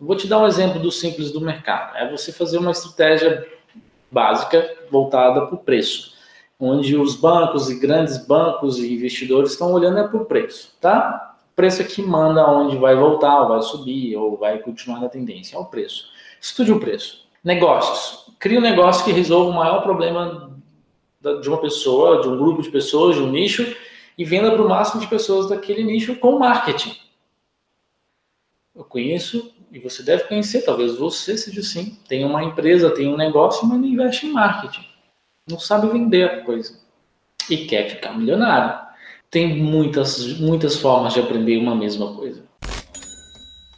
Vou te dar um exemplo do simples do mercado. É você fazer uma estratégia básica voltada para o preço, onde os bancos e grandes bancos e investidores estão olhando é para o preço, tá? O preço aqui manda onde vai voltar, ou vai subir, ou vai continuar na tendência, é o preço. Estude o preço. Negócios. Crie um negócio que resolva o maior problema de uma pessoa, de um grupo de pessoas, de um nicho, e venda para o máximo de pessoas daquele nicho com marketing. Eu conheço, e você deve conhecer, talvez você seja assim, tem uma empresa, tem um negócio, mas não investe em marketing. Não sabe vender a coisa. E quer ficar milionário. Tem muitas, muitas formas de aprender uma mesma coisa.